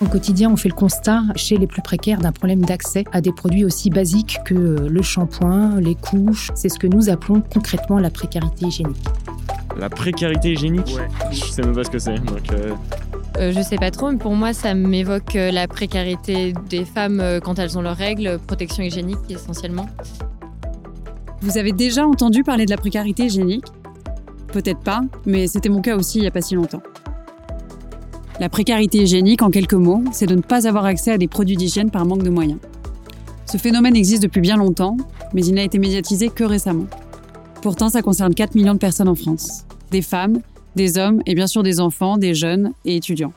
Au quotidien, on fait le constat chez les plus précaires d'un problème d'accès à des produits aussi basiques que le shampoing, les couches. C'est ce que nous appelons concrètement la précarité hygiénique. La précarité hygiénique? Je sais même pas ce que c'est. Donc euh, Euh, je sais pas trop, mais pour moi, ça m'évoque euh, la précarité des femmes euh, quand elles ont leurs règles, protection hygiénique essentiellement. Vous avez déjà entendu parler de la précarité hygiénique? Peut-être pas, mais c'était mon cas aussi il n'y a pas si longtemps. La précarité hygiénique, en quelques mots, c'est de ne pas avoir accès à des produits d'hygiène par manque de moyens. Ce phénomène existe depuis bien longtemps, mais il n'a été médiatisé que récemment. Pourtant, ça concerne 4 millions de personnes en France. Des femmes, des hommes et bien sûr des enfants, des jeunes et étudiants.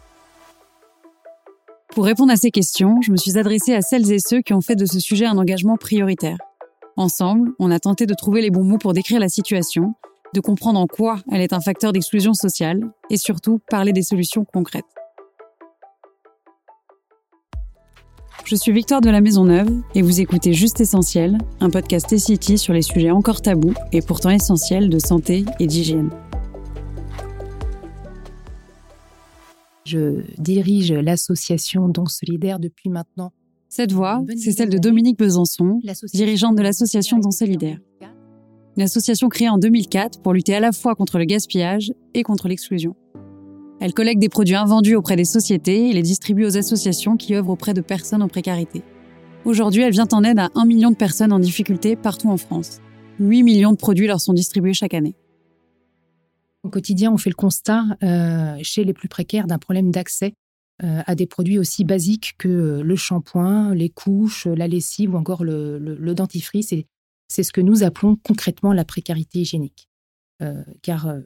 Pour répondre à ces questions, je me suis adressée à celles et ceux qui ont fait de ce sujet un engagement prioritaire. Ensemble, on a tenté de trouver les bons mots pour décrire la situation, de comprendre en quoi elle est un facteur d'exclusion sociale et surtout parler des solutions concrètes. Je suis Victoire de la Maisonneuve et vous écoutez Juste Essentiel, un podcast T-City sur les sujets encore tabous et pourtant essentiels de santé et d'hygiène. Je dirige l'association Don Solidaire depuis maintenant. Cette voix, c'est celle de Dominique Besançon, dirigeante de l'association Don Solidaire. Une association créée en 2004 pour lutter à la fois contre le gaspillage et contre l'exclusion. Elle collecte des produits invendus auprès des sociétés et les distribue aux associations qui œuvrent auprès de personnes en précarité. Aujourd'hui, elle vient en aide à 1 million de personnes en difficulté partout en France. 8 millions de produits leur sont distribués chaque année. Au quotidien, on fait le constat euh, chez les plus précaires d'un problème d'accès euh, à des produits aussi basiques que le shampoing, les couches, la lessive ou encore le, le, dentifrice. Et c'est ce que nous appelons concrètement la précarité hygiénique. Euh, car euh,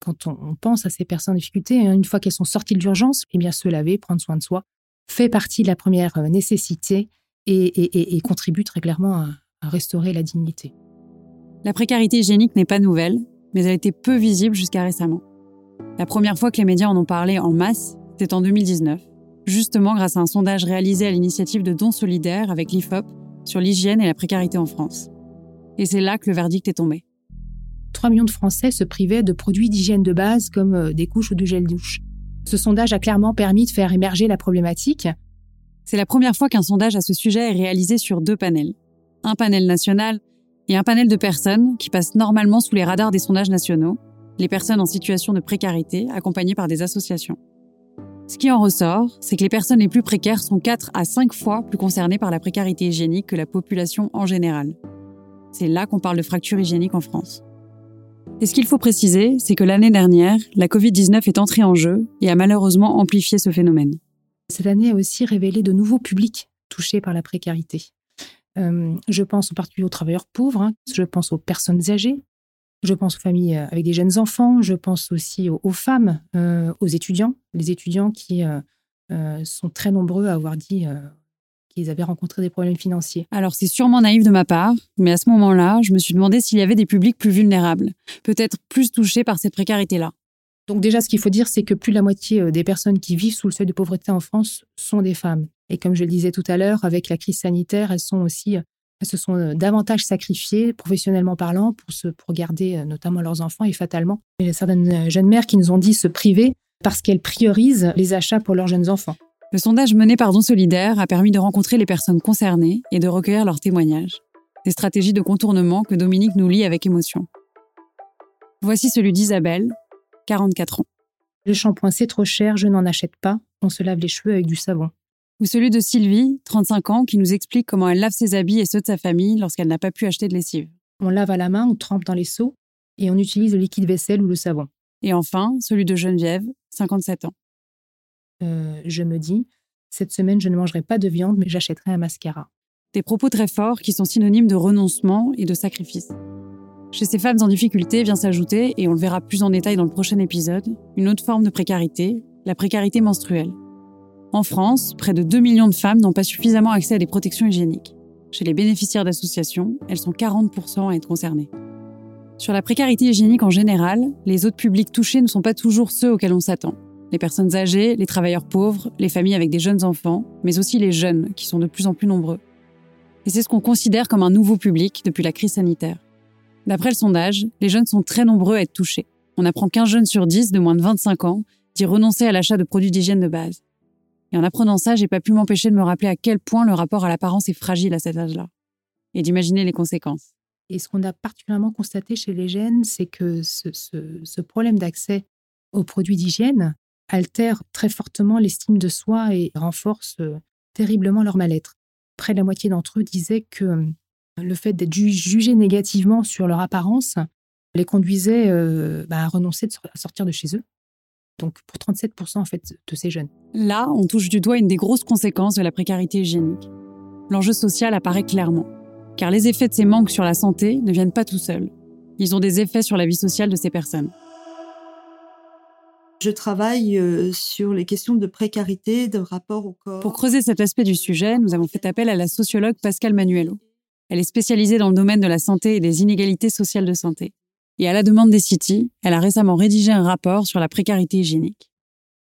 quand on, pense à ces personnes en difficulté, hein, une fois qu'elles sont sorties de l'urgence, eh bien se laver, prendre soin de soi, fait partie de la première euh, nécessité et, contribue très clairement à, restaurer la dignité. La précarité hygiénique n'est pas nouvelle, mais elle était peu visible jusqu'à récemment. La première fois que les médias en ont parlé en masse, c'était en 2019, justement grâce à un sondage réalisé à l'initiative de Dons Solidaires avec l'IFOP sur l'hygiène et la précarité en France. Et c'est là que le verdict est tombé. 3 millions de Français se privaient de produits d'hygiène de base comme euh, des couches ou du gel douche. Ce sondage a clairement permis de faire émerger la problématique. C'est la première fois qu'un sondage à ce sujet est réalisé sur deux panels. Un panel national et un panel de personnes qui passent normalement sous les radars des sondages nationaux, les personnes en situation de précarité accompagnées par des associations. Ce qui en ressort, c'est que les personnes les plus précaires sont 4 à 5 fois plus concernées par la précarité hygiénique que la population en général. C'est là qu'on parle de fracture hygiénique en France. Et ce qu'il faut préciser, c'est que l'année dernière, la Covid-19 est entrée en jeu et a malheureusement amplifié ce phénomène. Cette année a aussi révélé de nouveaux publics touchés par la précarité. Euh, je pense en particulier aux travailleurs pauvres, hein, je pense aux personnes âgées, je pense aux familles avec des jeunes enfants, je pense aussi aux, femmes, euh, aux étudiants, les étudiants qui euh, euh sont très nombreux à avoir dit euh, qu'ils avaient rencontré des problèmes financiers. Alors c'est sûrement naïf de ma part, mais à ce moment-là, je me suis demandé s'il y avait des publics plus vulnérables, peut-être plus touchés par cette précarité-là. Donc déjà, ce qu'il faut dire, c'est que plus de la moitié euh, des personnes qui vivent sous le seuil de pauvreté en France sont des femmes. Et comme je le disais tout à l'heure, avec la crise sanitaire, elles sont aussi, elles se sont davantage sacrifiées, professionnellement parlant, pour, se, pour garder notamment leurs enfants et fatalement. Il y a certaines jeunes mères qui nous ont dit se priver parce qu'elles priorisent les achats pour leurs jeunes enfants. Le sondage mené par Don Solidaire a permis de rencontrer les personnes concernées et de recueillir leurs témoignages. Des stratégies de contournement que Dominique nous lit avec émotion. Voici celui d'Isabelle, 44 ans. Le shampoing, c'est trop cher, je n'en achète pas. On se lave les cheveux avec du savon. Ou celui de Sylvie, 35 ans, qui nous explique comment elle lave ses habits et ceux de sa famille lorsqu'elle n'a pas pu acheter de lessive. On lave à la main, on trempe dans les seaux et on utilise le liquide vaisselle ou le savon. Et enfin, celui de Geneviève, 57 ans. Euh, je me dis, cette semaine, je ne mangerai pas de viande, mais j'achèterai un mascara. Des propos très forts qui sont synonymes de renoncement et de sacrifice. Chez ces femmes en difficulté vient s'ajouter, et on le verra plus en détail dans le prochain épisode, une autre forme de précarité, la précarité menstruelle. En France, près de 2 millions de femmes n'ont pas suffisamment accès à des protections hygiéniques. Chez les bénéficiaires d'associations, elles sont 40% à être concernées. Sur la précarité hygiénique en général, les autres publics touchés ne sont pas toujours ceux auxquels on s'attend. Les personnes âgées, les travailleurs pauvres, les familles avec des jeunes enfants, mais aussi les jeunes, qui sont de plus en plus nombreux. Et c'est ce qu'on considère comme un nouveau public depuis la crise sanitaire. D'après le sondage, les jeunes sont très nombreux à être touchés. On apprend qu'un jeune sur dix de moins de 25 ans dit renoncer à l'achat de produits d'hygiène de base. Et en apprenant ça, j'ai pas pu m'empêcher de me rappeler à quel point le rapport à l'apparence est fragile à cet âge-là. Et d'imaginer les conséquences. Et ce qu'on a particulièrement constaté chez les jeunes, c'est que ce, problème d'accès aux produits d'hygiène altère très fortement l'estime de soi et renforce euh, terriblement leur mal-être. Près de la moitié d'entre eux disaient que euh, le fait d'être jugé négativement sur leur apparence les conduisait euh, bah, à renoncer à sortir de chez eux. Donc pour 37% en fait de ces jeunes. Là, on touche du doigt une des grosses conséquences de la précarité hygiénique. L'enjeu social apparaît clairement, car les effets de ces manques sur la santé ne viennent pas tout seuls. Ils ont des effets sur la vie sociale de ces personnes. Je travaille euh, sur les questions de précarité, de rapport au corps. Pour creuser cet aspect du sujet, nous avons fait appel à la sociologue Pascal Manuelo. Elle est spécialisée dans le domaine de la santé et des inégalités sociales de santé. Et à la demande des City, elle a récemment rédigé un rapport sur la précarité hygiénique.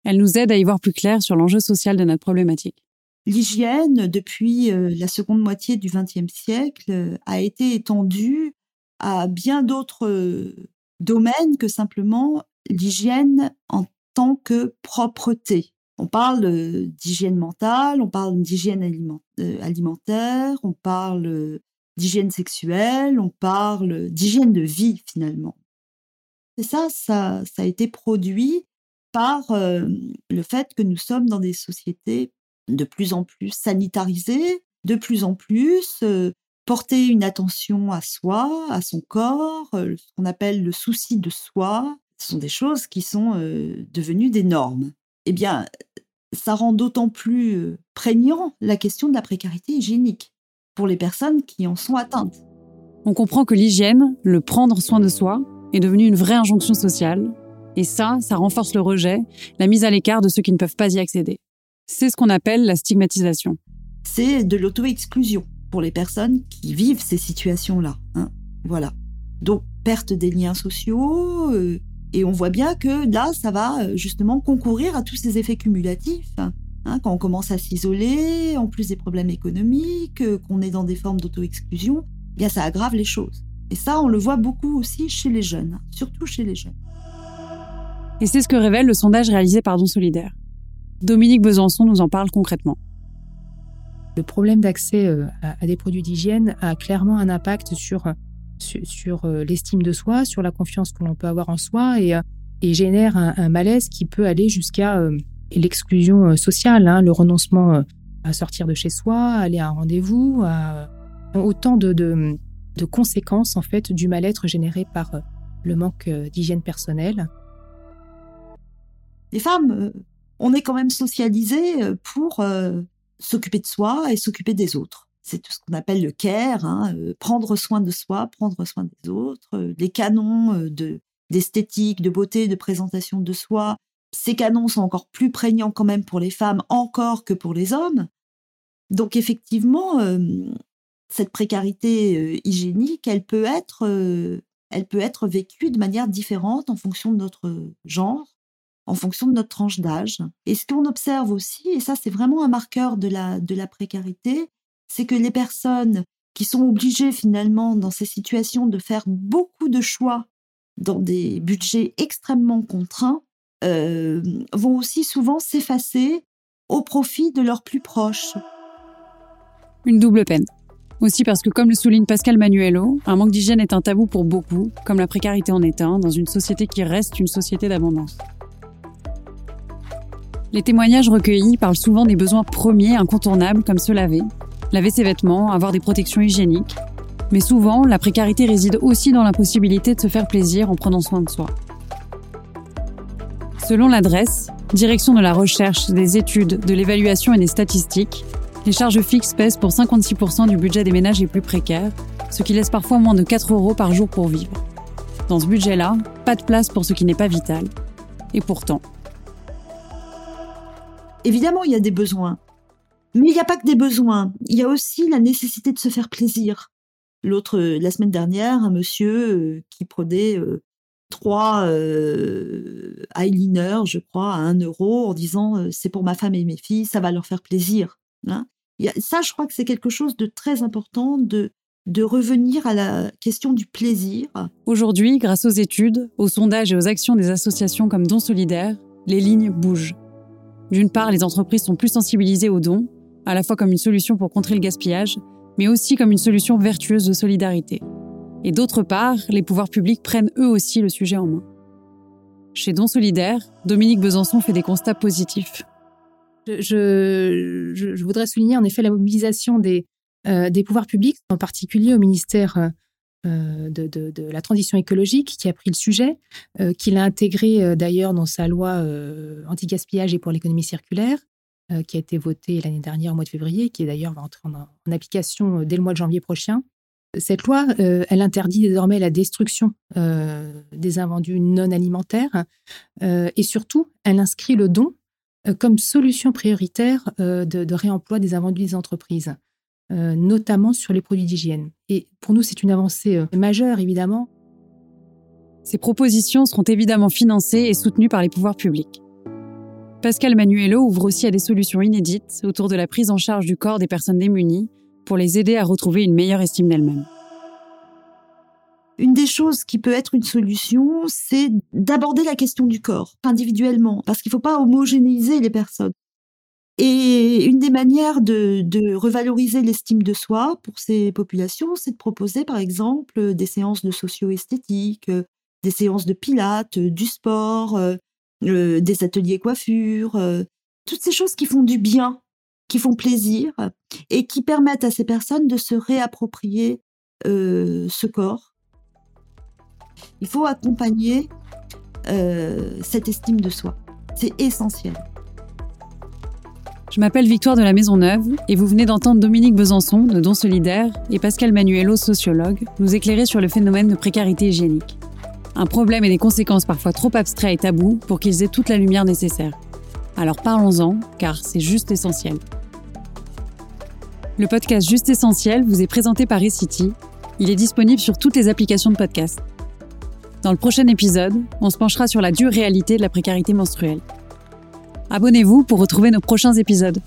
Elle nous aide à y voir plus clair sur l'enjeu social de notre problématique. L'hygiène, depuis euh, la seconde moitié du XXe siècle, euh, a été étendue à bien d'autres domaines que simplement l'hygiène en tant que propreté. On parle d'hygiène mentale, on parle d'hygiène alimentaire, on parle d'hygiène sexuelle, on parle d'hygiène de vie finalement. Et ça, ça, a été produit par euh, le fait que nous sommes dans des sociétés de plus en plus sanitarisées, de plus en plus euh, porter une attention à soi, à son corps, euh, ce qu'on appelle le souci de soi, ce sont des choses qui sont devenues des normes. Eh bien, ça rend d'autant plus prégnant la question de la précarité hygiénique pour les personnes qui en sont atteintes. On comprend que l'hygiène, le prendre soin de soi, est devenu une vraie injonction sociale. Et ça, ça renforce le rejet, la mise à l'écart de ceux qui ne peuvent pas y accéder. C'est ce qu'on appelle la stigmatisation. C'est de l'auto-exclusion pour les personnes qui vivent ces situations-là. Hein. voilà. Donc, perte des liens sociaux. Euh, et on voit bien que là, ça va euh, justement concourir à tous ces effets cumulatifs Hein, quand on commence à s'isoler, en plus des problèmes économiques, euh, qu'on est dans des formes d'auto-exclusion, eh bien ça aggrave les choses. Et ça, on le voit beaucoup aussi chez les jeunes, hein, surtout chez les jeunes. Et c'est ce que révèle le sondage réalisé par Don Solidaire. Dominique Besançon nous en parle concrètement. Le problème d'accès euh, à des produits d'hygiène a clairement un impact sur, sur, euh, l'estime de soi, sur la confiance que l'on peut avoir en soi et, génère un, malaise qui peut aller jusqu'à et l'exclusion euh, sociale, hein, le renoncement euh, à sortir de chez soi, aller à un rendez-vous, autant de, conséquences en fait du mal-être généré par euh, le manque d'hygiène personnelle. Les femmes, on est quand même socialisées pour s'occuper de soi et s'occuper des autres. C'est tout ce qu'on appelle le care, hein, prendre soin de soi, prendre soin des autres. Les canons de d'esthétique, de beauté, de présentation de soi ces canons sont encore plus prégnants quand même pour les femmes encore que pour les hommes. Donc effectivement, euh, cette précarité euh, hygiénique, elle peut être, euh, elle peut être vécue de manière différente en fonction de notre genre, en fonction de notre tranche d'âge. Et ce qu'on observe aussi, et ça c'est vraiment un marqueur de la, de la précarité, c'est que les personnes qui sont obligées finalement dans ces situations de faire beaucoup de choix dans des budgets extrêmement contraints, euh, vont aussi souvent s'effacer au profit de leurs plus proches. Une double peine. Aussi parce que, comme le souligne Pascal Manuelo, un manque d'hygiène est un tabou pour beaucoup, comme la précarité en est un, dans une société qui reste une société d'abondance. Les témoignages recueillis parlent souvent des besoins premiers incontournables comme se laver, laver ses vêtements, avoir des protections hygiéniques. Mais souvent, la précarité réside aussi dans l'impossibilité de se faire plaisir en prenant soin de soi. Selon l'adresse, direction de la recherche, des études, de l'évaluation et des statistiques, les charges fixes pèsent pour 56% du budget des ménages les plus précaires, ce qui laisse parfois moins de 4 euros par jour pour vivre. Dans ce budget-là, pas de place pour ce qui n'est pas vital. Et pourtant. Évidemment, il y a des besoins. Mais il n'y a pas que des besoins. Il y a aussi la nécessité de se faire plaisir. L'autre, la semaine dernière, un monsieur euh, qui prenait euh, trois euh, eyeliners, je crois, à un euro en disant euh, c'est pour ma femme et mes filles, ça va leur faire plaisir. Hein. ça, je crois que c'est quelque chose de très important de, de revenir à la question du plaisir. Aujourd'hui, grâce aux études, aux sondages et aux actions des associations comme Don Solidaire, les lignes bougent. D'une part, les entreprises sont plus sensibilisées aux dons, à la fois comme une solution pour contrer le gaspillage, mais aussi comme une solution vertueuse de solidarité. Et d'autre part, les pouvoirs publics prennent eux aussi le sujet en main. Chez Don Solidaire, Dominique Besançon fait des constats positifs. Je, voudrais souligner en effet la mobilisation des, euh, pouvoirs publics, en particulier au ministère euh, de, la transition écologique, qui a pris le sujet, euh, qu'il a intégré d'ailleurs dans sa loi anti-gaspillage et pour l'économie circulaire, qui a été votée l'année dernière au mois de février, qui d'ailleurs va entrer en, application dès le mois de janvier prochain. Cette loi, elle interdit désormais la destruction des invendus non alimentaires et surtout, elle inscrit le don comme solution prioritaire de, de, réemploi des invendus des entreprises. Euh, notamment sur les produits d'hygiène. Et pour nous, c'est une avancée euh, majeure, évidemment. Ces propositions seront évidemment financées et soutenues par les pouvoirs publics. Pascal Manuelo ouvre aussi à des solutions inédites autour de la prise en charge du corps des personnes démunies pour les aider à retrouver une meilleure estime d'elles-mêmes. Une des choses qui peut être une solution, c'est d'aborder la question du corps individuellement, parce qu'il ne faut pas homogénéiser les personnes. Et une des manières de, de revaloriser l'estime de soi pour ces populations, c'est de proposer par exemple des séances de socio-esthétique, des séances de pilates, du sport, euh, euh, des ateliers coiffure, euh, toutes ces choses qui font du bien, qui font plaisir et qui permettent à ces personnes de se réapproprier ce corps. Il faut accompagner cette estime de soi. C'est essentiel. Je m'appelle Victoire de la Maisonneuve et vous venez d'entendre Dominique Besançon de Don Solidaire et Pascal Manuelo, sociologue, nous éclairer sur le phénomène de précarité hygiénique. Un problème et des conséquences parfois trop abstraits et tabous pour qu'ils aient toute la lumière nécessaire. Alors parlons-en, car c'est juste essentiel. Le podcast Juste Essentiel vous est présenté par eCity. Il est disponible sur toutes les applications de podcast. Dans le prochain épisode, on se penchera sur la dure réalité de la précarité menstruelle. Abonnez-vous pour retrouver nos prochains épisodes.